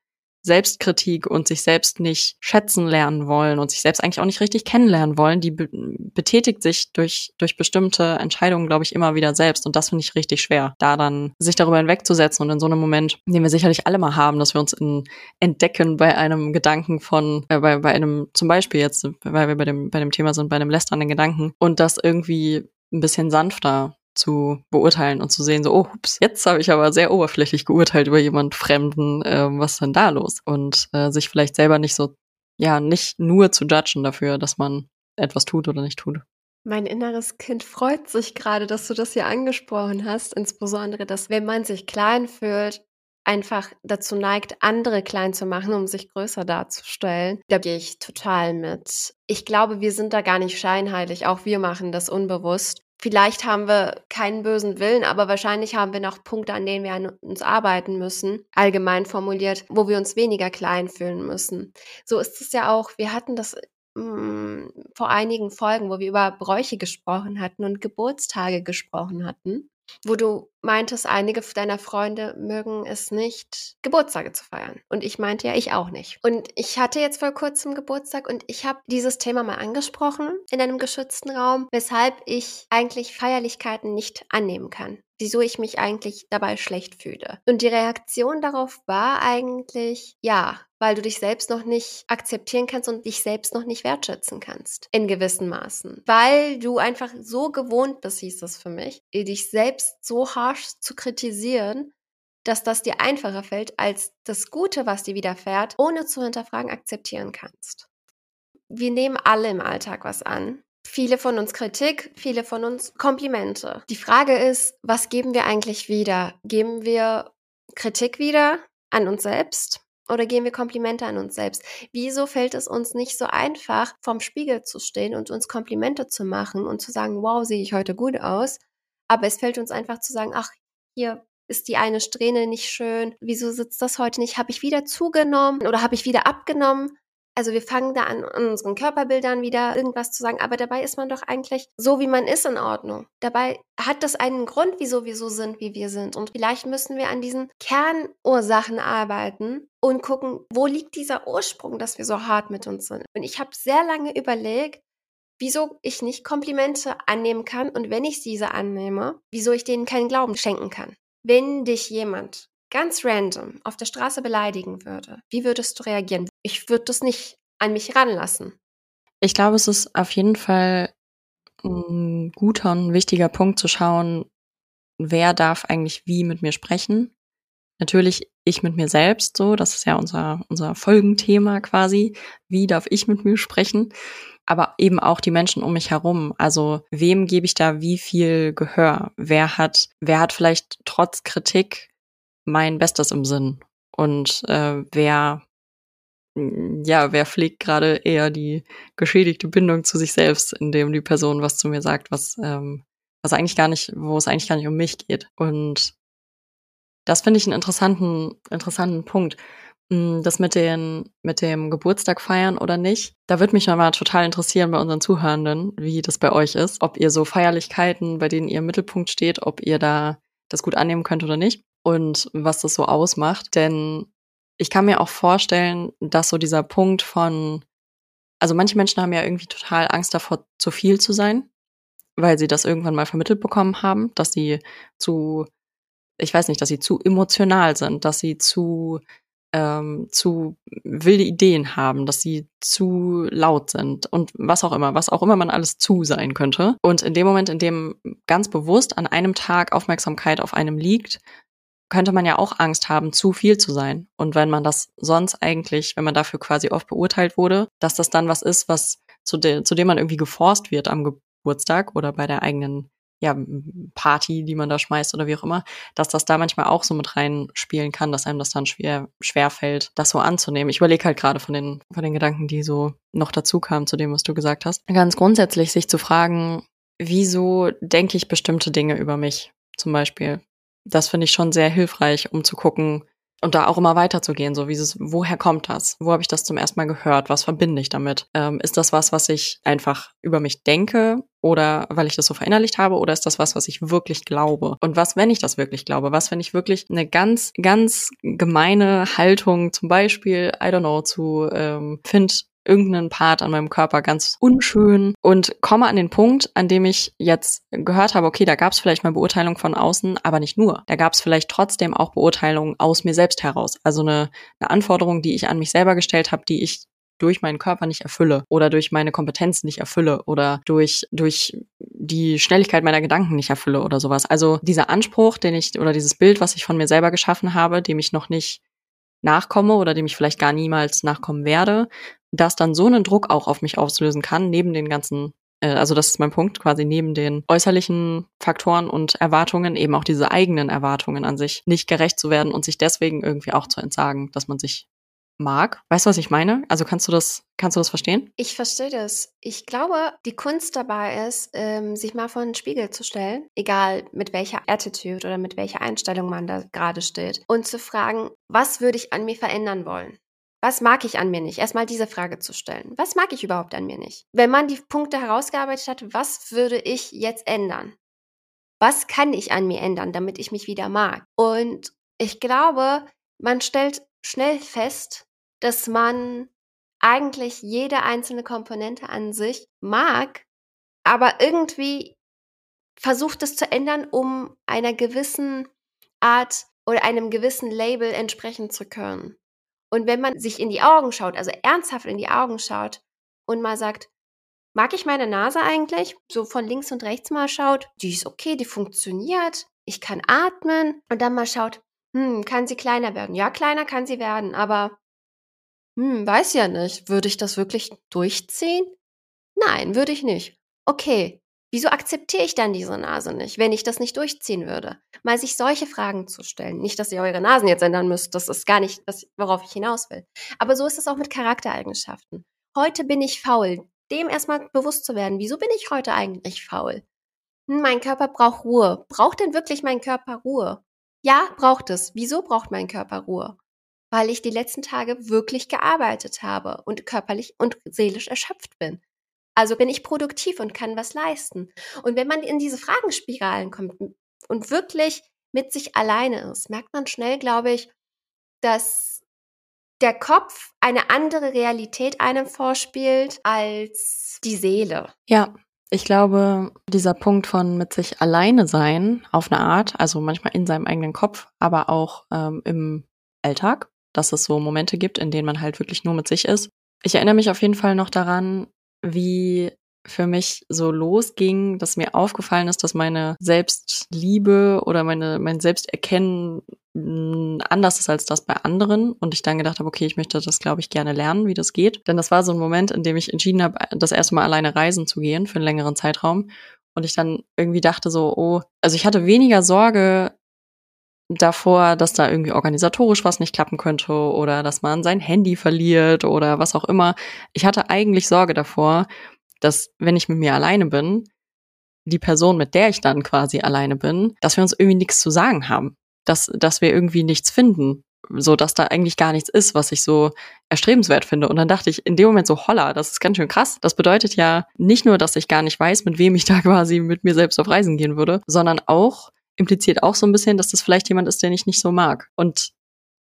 Selbstkritik und sich selbst nicht schätzen lernen wollen und sich selbst eigentlich auch nicht richtig kennenlernen wollen, die be betätigt sich durch, durch bestimmte Entscheidungen, glaube ich, immer wieder selbst. Und das finde ich richtig schwer, da dann sich darüber hinwegzusetzen und in so einem Moment, den wir sicherlich alle mal haben, dass wir uns in, entdecken bei einem Gedanken von, äh, bei, bei einem, zum Beispiel jetzt, weil wir bei dem, bei dem Thema sind, bei einem lästernden Gedanken und das irgendwie ein bisschen sanfter zu beurteilen und zu sehen, so, oh, ups, jetzt habe ich aber sehr oberflächlich geurteilt über jemand Fremden, äh, was denn da los? Und äh, sich vielleicht selber nicht so, ja, nicht nur zu judgen dafür, dass man etwas tut oder nicht tut. Mein inneres Kind freut sich gerade, dass du das hier angesprochen hast, insbesondere, dass wenn man sich klein fühlt, einfach dazu neigt, andere klein zu machen, um sich größer darzustellen. Da gehe ich total mit. Ich glaube, wir sind da gar nicht scheinheilig. Auch wir machen das unbewusst. Vielleicht haben wir keinen bösen Willen, aber wahrscheinlich haben wir noch Punkte, an denen wir an uns arbeiten müssen, allgemein formuliert, wo wir uns weniger klein fühlen müssen. So ist es ja auch, wir hatten das mh, mm, vor einigen Folgen, wo wir über Bräuche gesprochen hatten und Geburtstage gesprochen hatten wo du meintest, einige deiner Freunde mögen es nicht, Geburtstage zu feiern. Und ich meinte ja, ich auch nicht. Und ich hatte jetzt vor kurzem Geburtstag und ich habe dieses Thema mal angesprochen in einem geschützten Raum, weshalb ich eigentlich Feierlichkeiten nicht annehmen kann wieso ich mich eigentlich dabei schlecht fühle. Und die Reaktion darauf war eigentlich, ja, weil du dich selbst noch nicht akzeptieren kannst und dich selbst noch nicht wertschätzen kannst. In gewissen Maßen. Weil du einfach so gewohnt bist, hieß das für mich, dich selbst so harsch zu kritisieren, dass das dir einfacher fällt, als das Gute, was dir widerfährt, ohne zu hinterfragen, akzeptieren kannst. Wir nehmen alle im Alltag was an. Viele von uns Kritik, viele von uns Komplimente. Die Frage ist, was geben wir eigentlich wieder? Geben wir Kritik wieder an uns selbst? Oder geben wir Komplimente an uns selbst? Wieso fällt es uns nicht so einfach, vorm Spiegel zu stehen und uns Komplimente zu machen und zu sagen, wow, sehe ich heute gut aus? Aber es fällt uns einfach zu sagen, ach, hier ist die eine Strähne nicht schön? Wieso sitzt das heute nicht? Habe ich wieder zugenommen oder habe ich wieder abgenommen? Also wir fangen da an, unseren Körperbildern wieder irgendwas zu sagen, aber dabei ist man doch eigentlich so, wie man ist, in Ordnung. Dabei hat das einen Grund, wieso wir so sind, wie wir sind. Und vielleicht müssen wir an diesen Kernursachen arbeiten und gucken, wo liegt dieser Ursprung, dass wir so hart mit uns sind. Und ich habe sehr lange überlegt, wieso ich nicht Komplimente annehmen kann und wenn ich diese annehme, wieso ich denen keinen Glauben schenken kann. Wenn dich jemand ganz random auf der Straße beleidigen würde, wie würdest du reagieren? Ich würde das nicht an mich ranlassen. Ich glaube, es ist auf jeden Fall ein guter und wichtiger Punkt zu schauen, wer darf eigentlich wie mit mir sprechen. Natürlich ich mit mir selbst so, das ist ja unser, unser Folgenthema quasi. Wie darf ich mit mir sprechen? Aber eben auch die Menschen um mich herum. Also wem gebe ich da wie viel Gehör? Wer hat, wer hat vielleicht trotz Kritik mein Bestes im Sinn. Und äh, wer, mm, ja, wer pflegt gerade eher die geschädigte Bindung zu sich selbst, indem die Person was zu mir sagt, was, ähm, was eigentlich gar nicht, wo es eigentlich gar nicht um mich geht. Und das finde ich einen interessanten, interessanten Punkt. Mm, das mit den, mit dem Geburtstag feiern oder nicht. Da würde mich nochmal total interessieren bei unseren Zuhörenden, wie das bei euch ist. Ob ihr so Feierlichkeiten, bei denen ihr im Mittelpunkt steht, ob ihr da das gut annehmen könnt oder nicht und was das so ausmacht. Denn ich kann mir auch vorstellen, dass so dieser Punkt von, also manche Menschen haben ja irgendwie total Angst davor, zu viel zu sein, weil sie das irgendwann mal vermittelt bekommen haben, dass sie zu, ich weiß nicht, dass sie zu emotional sind, dass sie zu ähm, zu wilde Ideen haben, dass sie zu laut sind und was auch immer, was auch immer man alles zu sein könnte. Und in dem Moment, in dem ganz bewusst an einem Tag Aufmerksamkeit auf einem liegt, könnte man ja auch Angst haben, zu viel zu sein. Und wenn man das sonst eigentlich, wenn man dafür quasi oft beurteilt wurde, dass das dann was ist, was zu, de zu dem man irgendwie geforst wird am Geburtstag oder bei der eigenen ja, Party, die man da schmeißt oder wie auch immer, dass das da manchmal auch so mit reinspielen kann, dass einem das dann schwer, schwer fällt, das so anzunehmen. Ich überlege halt gerade von den, von den Gedanken, die so noch dazu kamen zu dem, was du gesagt hast. Ganz grundsätzlich sich zu fragen, wieso denke ich bestimmte Dinge über mich? Zum Beispiel, das finde ich schon sehr hilfreich, um zu gucken und da auch immer weiterzugehen, so wie es, woher kommt das? Wo habe ich das zum ersten Mal gehört? Was verbinde ich damit? Ähm, ist das was, was ich einfach über mich denke oder weil ich das so verinnerlicht habe oder ist das was, was ich wirklich glaube? Und was, wenn ich das wirklich glaube? Was, wenn ich wirklich eine ganz, ganz gemeine Haltung, zum Beispiel, I don't know, zu ähm, find irgendeinen Part an meinem Körper ganz unschön und komme an den Punkt, an dem ich jetzt gehört habe, okay, da gab es vielleicht mal Beurteilung von außen, aber nicht nur. Da gab es vielleicht trotzdem auch Beurteilungen aus mir selbst heraus. Also eine, eine Anforderung, die ich an mich selber gestellt habe, die ich durch meinen Körper nicht erfülle oder durch meine Kompetenzen nicht erfülle oder durch, durch die Schnelligkeit meiner Gedanken nicht erfülle oder sowas. Also dieser Anspruch, den ich oder dieses Bild, was ich von mir selber geschaffen habe, dem ich noch nicht nachkomme oder dem ich vielleicht gar niemals nachkommen werde, das dann so einen Druck auch auf mich auslösen kann, neben den ganzen, äh, also das ist mein Punkt, quasi neben den äußerlichen Faktoren und Erwartungen eben auch diese eigenen Erwartungen an sich nicht gerecht zu werden und sich deswegen irgendwie auch zu entsagen, dass man sich mag. Weißt du, was ich meine? Also kannst du das, kannst du das verstehen? Ich verstehe das. Ich glaube, die Kunst dabei ist, ähm, sich mal vor den Spiegel zu stellen, egal mit welcher Attitude oder mit welcher Einstellung man da gerade steht, und zu fragen, was würde ich an mir verändern wollen? Was mag ich an mir nicht? Erstmal diese Frage zu stellen. Was mag ich überhaupt an mir nicht? Wenn man die Punkte herausgearbeitet hat, was würde ich jetzt ändern? Was kann ich an mir ändern, damit ich mich wieder mag? Und ich glaube, man stellt schnell fest, dass man eigentlich jede einzelne Komponente an sich mag, aber irgendwie versucht es zu ändern, um einer gewissen Art oder einem gewissen Label entsprechen zu können. Und wenn man sich in die Augen schaut, also ernsthaft in die Augen schaut und mal sagt, mag ich meine Nase eigentlich? So von links und rechts mal schaut, die ist okay, die funktioniert, ich kann atmen und dann mal schaut, hm, kann sie kleiner werden? Ja, kleiner kann sie werden, aber hm, weiß ja nicht, würde ich das wirklich durchziehen? Nein, würde ich nicht. Okay, wieso akzeptiere ich dann diese Nase nicht, wenn ich das nicht durchziehen würde? Mal sich solche Fragen zu stellen. Nicht, dass ihr eure Nasen jetzt ändern müsst, das ist gar nicht das, worauf ich hinaus will. Aber so ist es auch mit Charaktereigenschaften. Heute bin ich faul. Dem erstmal bewusst zu werden, wieso bin ich heute eigentlich faul? Hm, mein Körper braucht Ruhe. Braucht denn wirklich mein Körper Ruhe? Ja, braucht es. Wieso braucht mein Körper Ruhe? Weil ich die letzten Tage wirklich gearbeitet habe und körperlich und seelisch erschöpft bin. Also bin ich produktiv und kann was leisten. Und wenn man in diese Fragenspiralen kommt und wirklich mit sich alleine ist, merkt man schnell, glaube ich, dass der Kopf eine andere Realität einem vorspielt als die Seele. Ja, ich glaube, dieser Punkt von mit sich alleine sein auf eine Art, also manchmal in seinem eigenen Kopf, aber auch ähm, im Alltag, dass es so Momente gibt, in denen man halt wirklich nur mit sich ist. Ich erinnere mich auf jeden Fall noch daran, wie für mich so losging, dass mir aufgefallen ist, dass meine Selbstliebe oder meine, mein Selbsterkennen anders ist als das bei anderen und ich dann gedacht habe, okay, ich möchte das, glaube ich, gerne lernen, wie das geht. Denn das war so ein Moment, in dem ich entschieden habe, das erste Mal alleine reisen zu gehen für einen längeren Zeitraum und ich dann irgendwie dachte so, oh, also ich hatte weniger Sorge davor, dass da irgendwie organisatorisch was nicht klappen könnte oder dass man sein Handy verliert oder was auch immer. Ich hatte eigentlich Sorge davor, dass wenn ich mit mir alleine bin, die Person, mit der ich dann quasi alleine bin, dass wir uns irgendwie nichts zu sagen haben. Dass, dass wir irgendwie nichts finden. So dass da eigentlich gar nichts ist, was ich so erstrebenswert finde. Und dann dachte ich in dem Moment so, holla, das ist ganz schön krass. Das bedeutet ja nicht nur, dass ich gar nicht weiß, mit wem ich da <laughs> quasi mit mir selbst auf Reisen gehen würde, sondern auch, impliziert auch so ein bisschen, dass das vielleicht jemand ist, den ich nicht so mag. Und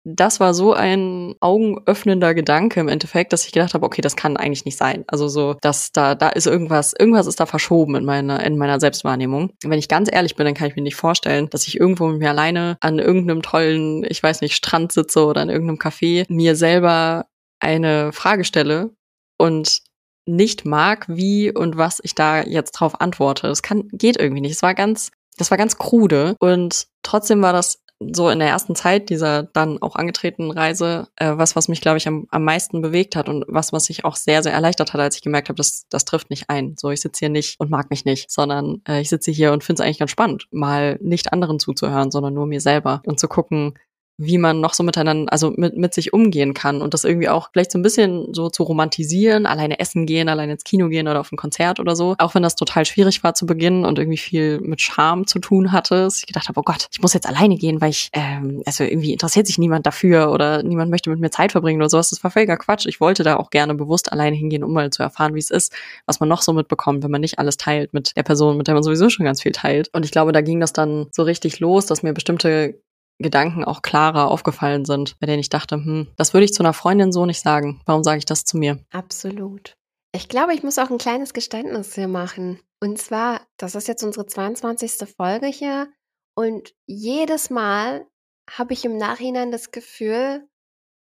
das war so ein augenöffnender Gedanke im Endeffekt, dass ich gedacht habe, okay, das kann eigentlich nicht sein. Also so, dass da, da ist irgendwas, irgendwas ist da verschoben in meiner, in meiner Selbstwahrnehmung. Wenn ich ganz ehrlich bin, dann kann ich mir nicht vorstellen, dass ich irgendwo mit mir alleine an irgendeinem tollen, ich weiß nicht, Strand sitze oder in irgendeinem Café, mir selber eine Frage stelle und nicht mag, wie und was ich da jetzt drauf antworte. Das kann, geht irgendwie nicht. Es war ganz, das war ganz krude und trotzdem war das so in der ersten Zeit dieser dann auch angetretenen Reise äh, was, was mich, glaube ich, am, am meisten bewegt hat und was, was mich auch sehr, sehr erleichtert hat, als ich gemerkt habe, das, das trifft nicht ein. So, ich sitze hier nicht und mag mich nicht, sondern äh, ich sitze hier und finde es eigentlich ganz spannend, mal nicht anderen zuzuhören, sondern nur mir selber und zu gucken, wie man noch so miteinander, also mit, mit sich umgehen kann und das irgendwie auch vielleicht so ein bisschen so zu romantisieren, alleine essen gehen, alleine ins Kino gehen oder auf ein Konzert oder so. Auch wenn das total schwierig war zu Beginn und irgendwie viel mit Charme zu tun hatte. Dass ich gedacht habe, oh Gott, ich muss jetzt alleine gehen, weil ich, ähm, also irgendwie interessiert sich niemand dafür oder niemand möchte mit mir Zeit verbringen oder sowas. Das war völliger Quatsch. Ich wollte da auch gerne bewusst alleine hingehen, um mal zu erfahren, wie es ist, was man noch so mitbekommt, wenn man nicht alles teilt mit der Person, mit der man sowieso schon ganz viel teilt. Und ich glaube, da ging das dann so richtig los, dass mir bestimmte Gedanken auch klarer aufgefallen sind, bei denen ich dachte, hm, das würde ich zu einer Freundin so nicht sagen. Warum sage ich das zu mir? Absolut. Ich glaube, ich muss auch ein kleines Geständnis hier machen. Und zwar, das ist jetzt unsere 22. Folge hier. Und jedes Mal habe ich im Nachhinein das Gefühl,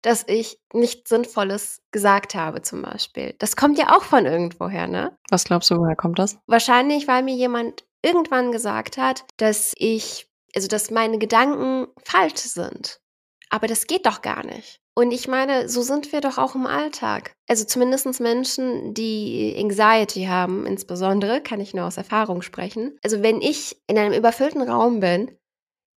dass ich nichts Sinnvolles gesagt habe, zum Beispiel. Das kommt ja auch von irgendwoher, ne? Was glaubst du, woher kommt das? Wahrscheinlich, weil mir jemand irgendwann gesagt hat, dass ich also dass meine Gedanken falsch sind. Aber das geht doch gar nicht. Und ich meine, so sind wir doch auch im Alltag. Also zumindest Menschen, die Anxiety haben, insbesondere, kann ich nur aus Erfahrung sprechen. Also wenn ich in einem überfüllten Raum bin,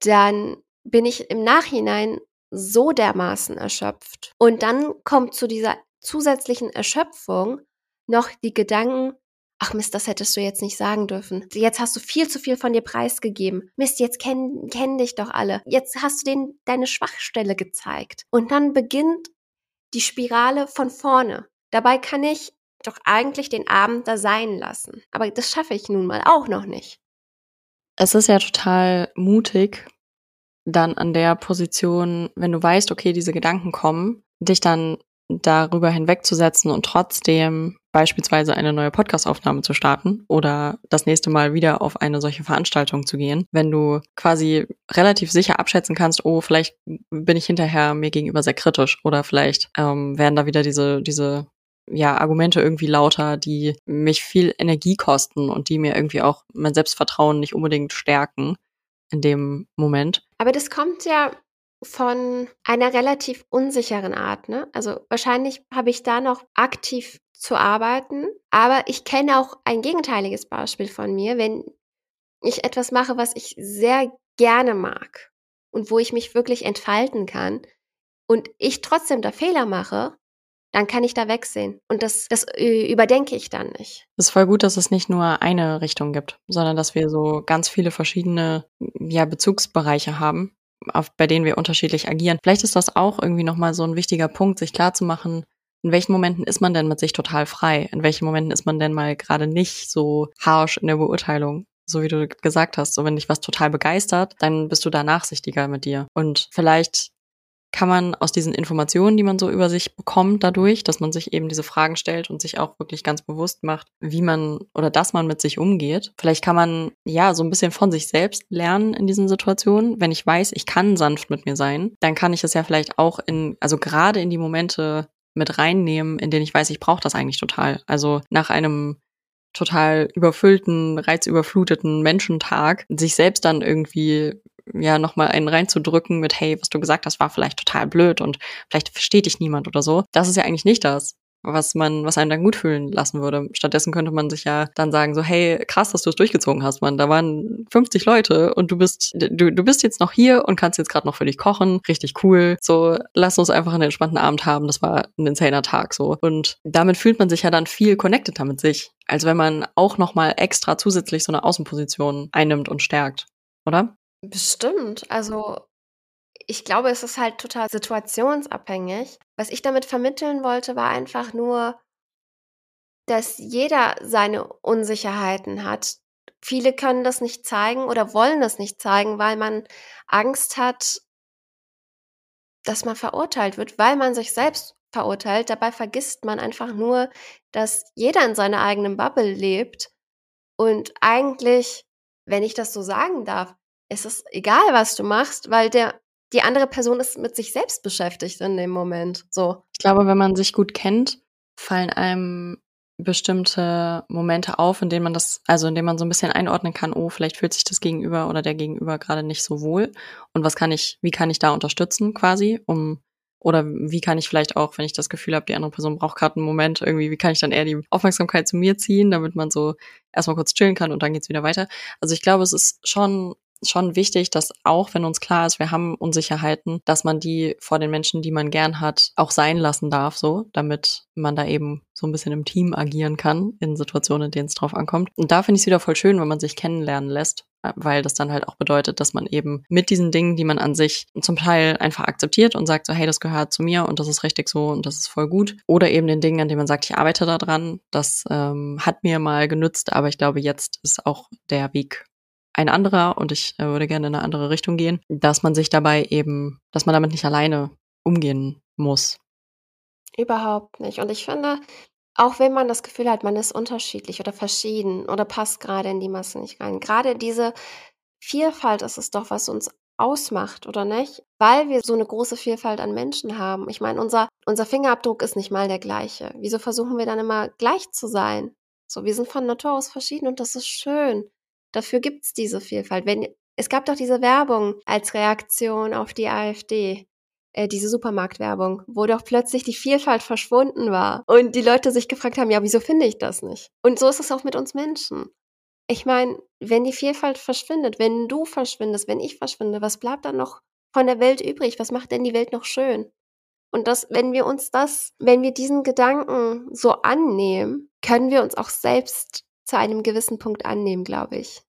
dann bin ich im Nachhinein so dermaßen erschöpft. Und dann kommt zu dieser zusätzlichen Erschöpfung noch die Gedanken, ach Mist, das hättest du jetzt nicht sagen dürfen. Jetzt hast du viel zu viel von dir preisgegeben. Mist, jetzt kennen, kennen dich doch alle. Jetzt hast du denen deine Schwachstelle gezeigt. Und dann beginnt die Spirale von vorne. Dabei kann ich doch eigentlich den Abend da sein lassen. Aber das schaffe ich nun mal auch noch nicht. Es ist ja total mutig, dann an der Position, wenn du weißt, okay, diese Gedanken kommen, dich dann darüber hinwegzusetzen und trotzdem beispielsweise eine neue Podcastaufnahme zu starten oder das nächste Mal wieder auf eine solche Veranstaltung zu gehen, wenn du quasi relativ sicher abschätzen kannst, oh, vielleicht bin ich hinterher mir gegenüber sehr kritisch oder vielleicht ähm, werden da wieder diese, diese ja, Argumente irgendwie lauter, die mich viel Energie kosten und die mir irgendwie auch mein Selbstvertrauen nicht unbedingt stärken in dem Moment. Aber das kommt ja von einer relativ unsicheren Art, ne? Also wahrscheinlich habe ich da noch aktiv zu arbeiten, aber ich kenne auch ein gegenteiliges Beispiel von mir, wenn ich etwas mache, was ich sehr gerne mag und wo ich mich wirklich entfalten kann und ich trotzdem da Fehler mache, dann kann ich da wegsehen. Und das, das überdenke ich dann nicht. Es ist voll gut, dass es nicht nur eine Richtung gibt, sondern dass wir so ganz viele verschiedene ja, Bezugsbereiche haben, auf, bei denen wir unterschiedlich agieren. Vielleicht ist das auch irgendwie nochmal so ein wichtiger Punkt, sich klarzumachen, in welchen Momenten ist man denn mit sich total frei? In welchen Momenten ist man denn mal gerade nicht so harsh in der Beurteilung? So wie du gesagt hast, so wenn dich was total begeistert, dann bist du da nachsichtiger mit dir. Und vielleicht kann man aus diesen Informationen, die man so über sich bekommt, dadurch, dass man sich eben diese Fragen stellt und sich auch wirklich ganz bewusst macht, wie man oder dass man mit sich umgeht. Vielleicht kann man ja so ein bisschen von sich selbst lernen in diesen Situationen. Wenn ich weiß, ich kann sanft mit mir sein, dann kann ich es ja vielleicht auch in, also gerade in die Momente mit reinnehmen, in denen ich weiß, ich brauche das eigentlich total. Also nach einem total überfüllten, reizüberfluteten Menschentag, sich selbst dann irgendwie ja nochmal einen reinzudrücken mit, hey, was du gesagt hast, war vielleicht total blöd und vielleicht versteht dich niemand oder so. Das ist ja eigentlich nicht das was man, was einen dann gut fühlen lassen würde. Stattdessen könnte man sich ja dann sagen so, hey, krass, dass du es durchgezogen hast, Mann. Da waren 50 Leute und du bist, du, du bist jetzt noch hier und kannst jetzt gerade noch für dich kochen. Richtig cool. So, lass uns einfach einen entspannten Abend haben. Das war ein insaner Tag so. Und damit fühlt man sich ja dann viel connecteder mit sich, als wenn man auch nochmal extra zusätzlich so eine Außenposition einnimmt und stärkt. Oder? Bestimmt. Also ich glaube, es ist halt total situationsabhängig. Was ich damit vermitteln wollte, war einfach nur, dass jeder seine Unsicherheiten hat. Viele können das nicht zeigen oder wollen das nicht zeigen, weil man Angst hat, dass man verurteilt wird, weil man sich selbst verurteilt. Dabei vergisst man einfach nur, dass jeder in seiner eigenen Bubble lebt und eigentlich, wenn ich das so sagen darf, es ist egal, was du machst, weil der die andere Person ist mit sich selbst beschäftigt in dem Moment. So. Ich glaube, wenn man sich gut kennt, fallen einem bestimmte Momente auf, in denen man das, also in denen man so ein bisschen einordnen kann, oh, vielleicht fühlt sich das Gegenüber oder der Gegenüber gerade nicht so wohl. Und was kann ich, wie kann ich da unterstützen quasi, um oder wie kann ich vielleicht auch, wenn ich das Gefühl habe, die andere Person braucht gerade einen Moment, irgendwie, wie kann ich dann eher die Aufmerksamkeit zu mir ziehen, damit man so erstmal kurz chillen kann und dann geht's wieder weiter. Also ich glaube, es ist schon schon wichtig, dass auch wenn uns klar ist, wir haben Unsicherheiten, dass man die vor den Menschen, die man gern hat, auch sein lassen darf, so, damit man da eben so ein bisschen im Team agieren kann in Situationen, in denen es drauf ankommt. Und da finde ich es wieder voll schön, wenn man sich kennenlernen lässt, weil das dann halt auch bedeutet, dass man eben mit diesen Dingen, die man an sich zum Teil einfach akzeptiert und sagt so, hey, das gehört zu mir und das ist richtig so und das ist voll gut. Oder eben den Dingen, an denen man sagt, ich arbeite da dran, das ähm, hat mir mal genützt, aber ich glaube, jetzt ist auch der Weg ein anderer und ich äh, würde gerne in eine andere Richtung gehen, dass man sich dabei eben, dass man damit nicht alleine umgehen muss. Überhaupt nicht. Und ich finde, auch wenn man das Gefühl hat, man ist unterschiedlich oder verschieden oder passt gerade in die Masse nicht rein, gerade diese Vielfalt ist es doch, was uns ausmacht, oder nicht? Weil wir so eine große Vielfalt an Menschen haben. Ich meine, unser, unser Fingerabdruck ist nicht mal der gleiche. Wieso versuchen wir dann immer gleich zu sein? So, wir sind von Natur aus verschieden und das ist schön. Dafür gibt es diese Vielfalt. Wenn, es gab doch diese Werbung als Reaktion auf die AfD, äh, diese Supermarktwerbung, wo doch plötzlich die Vielfalt verschwunden war und die Leute sich gefragt haben, ja, wieso finde ich das nicht? Und so ist es auch mit uns Menschen. Ich meine, wenn die Vielfalt verschwindet, wenn du verschwindest, wenn ich verschwinde, was bleibt dann noch von der Welt übrig? Was macht denn die Welt noch schön? Und das, wenn wir uns das, wenn wir diesen Gedanken so annehmen, können wir uns auch selbst zu einem gewissen Punkt annehmen, glaube ich.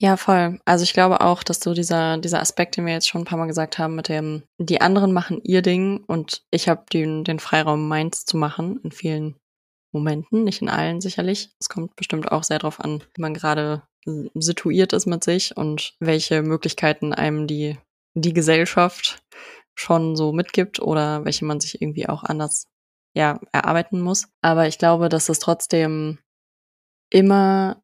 Ja, voll. Also ich glaube auch, dass so dieser, dieser Aspekt, den wir jetzt schon ein paar Mal gesagt haben, mit dem, die anderen machen ihr Ding und ich habe den, den Freiraum, meins zu machen in vielen Momenten, nicht in allen sicherlich. Es kommt bestimmt auch sehr darauf an, wie man gerade situiert ist mit sich und welche Möglichkeiten einem die, die Gesellschaft schon so mitgibt oder welche man sich irgendwie auch anders ja, erarbeiten muss. Aber ich glaube, dass es trotzdem immer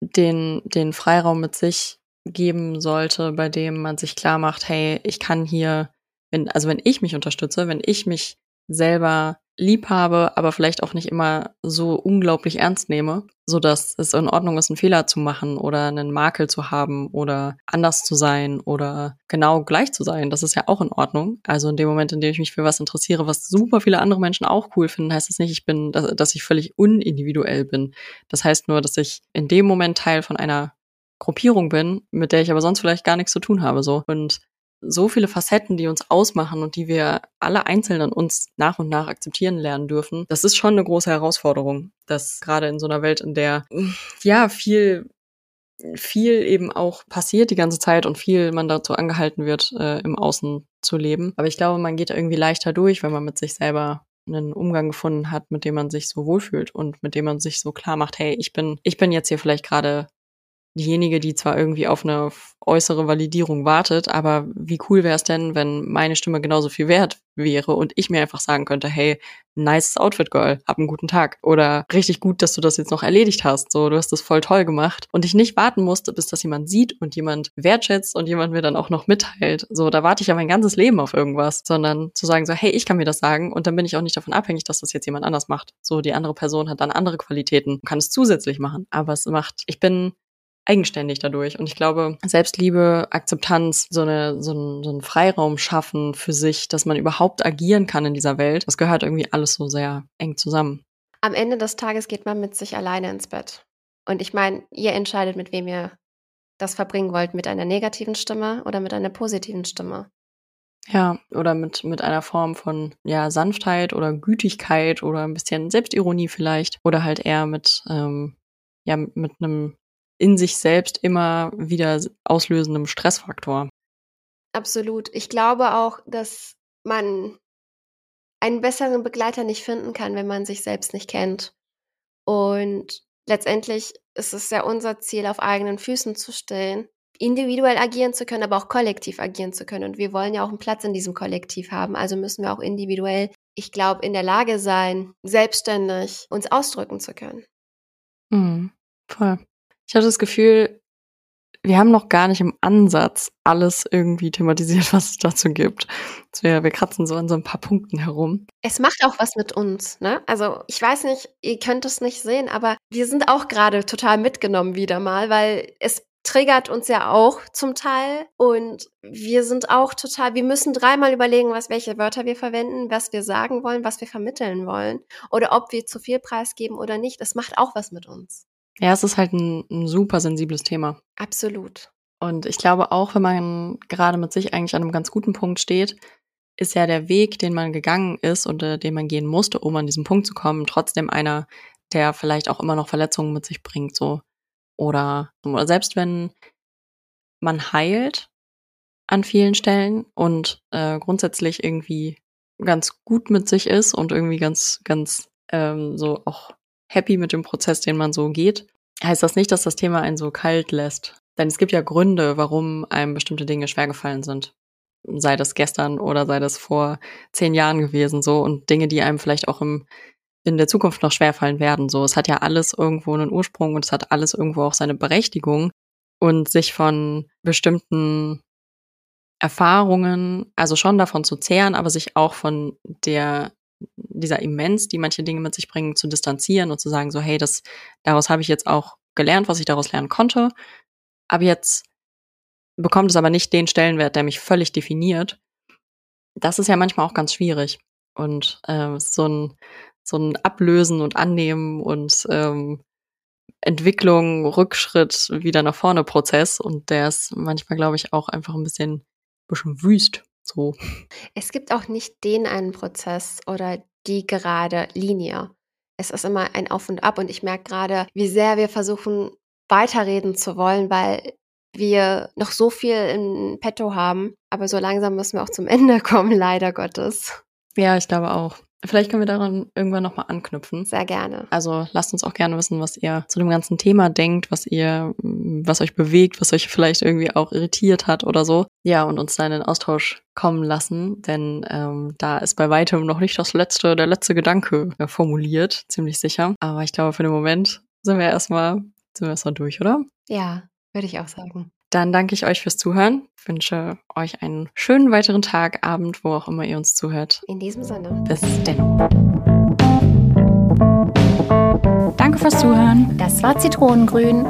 den, den Freiraum mit sich geben sollte, bei dem man sich klar macht, hey, ich kann hier, wenn, also wenn ich mich unterstütze, wenn ich mich selber lieb habe, aber vielleicht auch nicht immer so unglaublich ernst nehme, so dass es in Ordnung ist, einen Fehler zu machen oder einen Makel zu haben oder anders zu sein oder genau gleich zu sein. Das ist ja auch in Ordnung. Also in dem Moment, in dem ich mich für was interessiere, was super viele andere Menschen auch cool finden, heißt das nicht, ich bin, dass, dass ich völlig unindividuell bin. Das heißt nur, dass ich in dem Moment Teil von einer Gruppierung bin, mit der ich aber sonst vielleicht gar nichts zu tun habe, so. Und so viele Facetten, die uns ausmachen und die wir alle einzeln an uns nach und nach akzeptieren lernen dürfen. Das ist schon eine große Herausforderung, dass gerade in so einer Welt, in der ja viel viel eben auch passiert die ganze Zeit und viel man dazu angehalten wird, äh, im Außen zu leben. Aber ich glaube, man geht irgendwie leichter durch, wenn man mit sich selber einen Umgang gefunden hat, mit dem man sich so wohlfühlt und mit dem man sich so klar macht, hey, ich bin, ich bin jetzt hier vielleicht gerade diejenige, die zwar irgendwie auf eine äußere Validierung wartet, aber wie cool wäre es denn, wenn meine Stimme genauso viel wert wäre und ich mir einfach sagen könnte, hey, nice Outfit, Girl, hab einen guten Tag. Oder richtig gut, dass du das jetzt noch erledigt hast. So, du hast das voll toll gemacht. Und ich nicht warten musste, bis das jemand sieht und jemand wertschätzt und jemand mir dann auch noch mitteilt. So, da warte ich ja mein ganzes Leben auf irgendwas. Sondern zu sagen so, hey, ich kann mir das sagen und dann bin ich auch nicht davon abhängig, dass das jetzt jemand anders macht. So, die andere Person hat dann andere Qualitäten, kann es zusätzlich machen. Aber es macht, ich bin eigenständig dadurch. Und ich glaube, Selbstliebe, Akzeptanz, so, eine, so, ein, so einen Freiraum schaffen für sich, dass man überhaupt agieren kann in dieser Welt, das gehört irgendwie alles so sehr eng zusammen. Am Ende des Tages geht man mit sich alleine ins Bett. Und ich meine, ihr entscheidet, mit wem ihr das verbringen wollt, mit einer negativen Stimme oder mit einer positiven Stimme. Ja, oder mit, mit einer Form von ja, Sanftheit oder Gütigkeit oder ein bisschen Selbstironie vielleicht. Oder halt eher mit, ähm, ja, mit einem in sich selbst immer wieder auslösendem Stressfaktor. Absolut. Ich glaube auch, dass man einen besseren Begleiter nicht finden kann, wenn man sich selbst nicht kennt. Und letztendlich ist es ja unser Ziel, auf eigenen Füßen zu stehen, individuell agieren zu können, aber auch kollektiv agieren zu können. Und wir wollen ja auch einen Platz in diesem Kollektiv haben. Also müssen wir auch individuell, ich glaube, in der Lage sein, selbstständig uns ausdrücken zu können. Mhm, voll. Ich habe das Gefühl, wir haben noch gar nicht im Ansatz alles irgendwie thematisiert, was es dazu gibt. Wir, wir kratzen so an so ein paar Punkten herum. Es macht auch was mit uns, ne? Also ich weiß nicht, ihr könnt es nicht sehen, aber wir sind auch gerade total mitgenommen wieder mal, weil es triggert uns ja auch zum Teil und wir sind auch total, wir müssen dreimal überlegen, was welche Wörter wir verwenden, was wir sagen wollen, was wir vermitteln wollen oder ob wir zu viel preisgeben oder nicht. Das macht auch was mit uns. Ja, es ist halt ein, ein super sensibles Thema. Absolut. Und ich glaube auch, wenn man gerade mit sich eigentlich an einem ganz guten Punkt steht, ist ja der Weg, den man gegangen ist und äh, den man gehen musste, um an diesen Punkt zu kommen, trotzdem einer, der vielleicht auch immer noch Verletzungen mit sich bringt, so. Oder, oder selbst wenn man heilt an vielen Stellen und äh, grundsätzlich irgendwie ganz gut mit sich ist und irgendwie ganz, ganz ähm, so auch happy mit dem Prozess, den man so geht, heißt das nicht, dass das Thema einen so kalt lässt. Denn es gibt ja Gründe, warum einem bestimmte Dinge schwergefallen sind. Sei das gestern oder sei das vor zehn Jahren gewesen, so. Und Dinge, die einem vielleicht auch im, in der Zukunft noch schwerfallen werden, so. Es hat ja alles irgendwo einen Ursprung und es hat alles irgendwo auch seine Berechtigung. Und sich von bestimmten Erfahrungen, also schon davon zu zehren, aber sich auch von der dieser Immens, die manche Dinge mit sich bringen, zu distanzieren und zu sagen, so, hey, das, daraus habe ich jetzt auch gelernt, was ich daraus lernen konnte. Aber jetzt bekommt es aber nicht den Stellenwert, der mich völlig definiert. Das ist ja manchmal auch ganz schwierig. Und äh, so ein so ein Ablösen und Annehmen und ähm, Entwicklung, Rückschritt, wieder nach vorne Prozess. Und der ist manchmal, glaube ich, auch einfach ein bisschen, bisschen wüst. So. Es gibt auch nicht den einen Prozess oder die gerade Linie. Es ist immer ein Auf und Ab und ich merke gerade, wie sehr wir versuchen, weiterreden zu wollen, weil wir noch so viel in petto haben. Aber so langsam müssen wir auch zum <laughs> Ende kommen, leider Gottes. Ja, ich glaube auch. Vielleicht können wir daran irgendwann nochmal anknüpfen. Sehr gerne. Also lasst uns auch gerne wissen, was ihr zu dem ganzen Thema denkt, was ihr, was euch bewegt, was euch vielleicht irgendwie auch irritiert hat oder so. Ja, und uns dann in den Austausch kommen lassen, denn ähm, da ist bei weitem noch nicht das letzte, der letzte Gedanke äh, formuliert, ziemlich sicher. Aber ich glaube, für den Moment sind wir erstmal, sind wir erstmal durch, oder? Ja, würde ich auch sagen. Dann danke ich euch fürs Zuhören, wünsche euch einen schönen weiteren Tag, Abend, wo auch immer ihr uns zuhört. In diesem Sinne. Bis dann. Danke fürs Zuhören. Das war Zitronengrün.